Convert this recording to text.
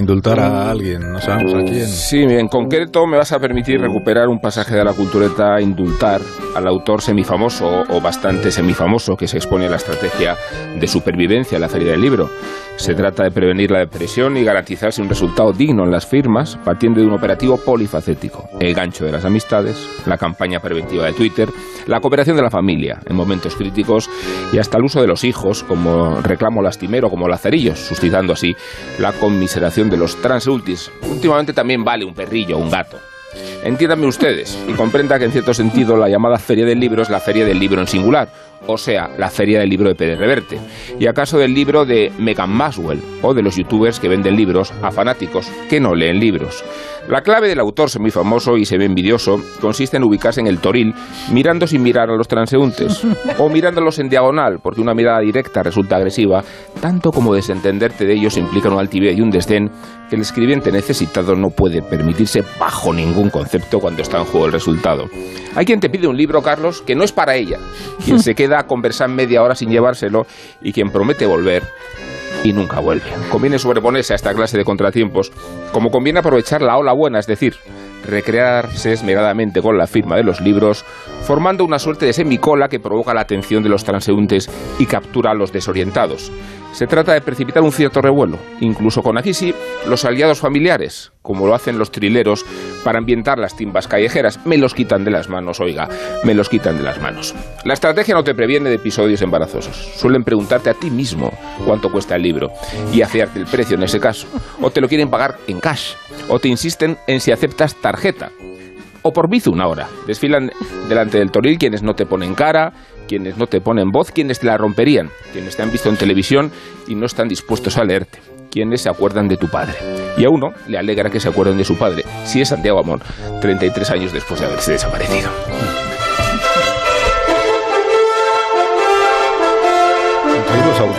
indultar a alguien, no sabemos a quién. Sí, en concreto me vas a permitir recuperar un pasaje de la cultureta Indultar al autor semifamoso o bastante semifamoso que se expone a la estrategia de supervivencia en la Feria del Libro. Se trata de prevenir la depresión y garantizarse un resultado digno en las firmas, partiendo de un operativo polifacético. El gancho de las amistades, la campaña preventiva de Twitter, la cooperación de la familia en momentos críticos y hasta el uso de los hijos como reclamo lastimero, como lazarillos, suscitando así la conmiseración de los transultis. Últimamente también vale un perrillo o un gato. Entiéndanme ustedes y comprenda que en cierto sentido la llamada Feria del Libro es la Feria del Libro en singular, o sea, la Feria del Libro de Pérez Reverte, y acaso del libro de Megan Maswell, o de los youtubers que venden libros a fanáticos que no leen libros. La clave del autor semifamoso y semi-envidioso consiste en ubicarse en el toril mirando sin mirar a los transeúntes o mirándolos en diagonal, porque una mirada directa resulta agresiva, tanto como desentenderte de ellos implica una altivez y un desdén que el escribiente necesitado no puede permitirse bajo ningún concepto cuando está en juego el resultado. Hay quien te pide un libro, Carlos, que no es para ella, quien se queda a conversar media hora sin llevárselo y quien promete volver y nunca vuelve. Conviene sobreponerse a esta clase de contratiempos, como conviene aprovechar la ola buena, es decir, recrearse esmeradamente con la firma de los libros, formando una suerte de semicola que provoca la atención de los transeúntes y captura a los desorientados. Se trata de precipitar un cierto revuelo, incluso con aquí los aliados familiares, como lo hacen los trileros para ambientar las timbas callejeras. Me los quitan de las manos, oiga, me los quitan de las manos. La estrategia no te previene de episodios embarazosos. Suelen preguntarte a ti mismo cuánto cuesta el libro y afiarte el precio en ese caso. O te lo quieren pagar en cash, o te insisten en si aceptas tarjeta o por una hora. Desfilan delante del toril quienes no te ponen cara, quienes no te ponen voz, quienes te la romperían, quienes te han visto en televisión y no están dispuestos a leerte, quienes se acuerdan de tu padre. Y a uno le alegra que se acuerden de su padre, si es Santiago Amor, 33 años después de haberse desaparecido.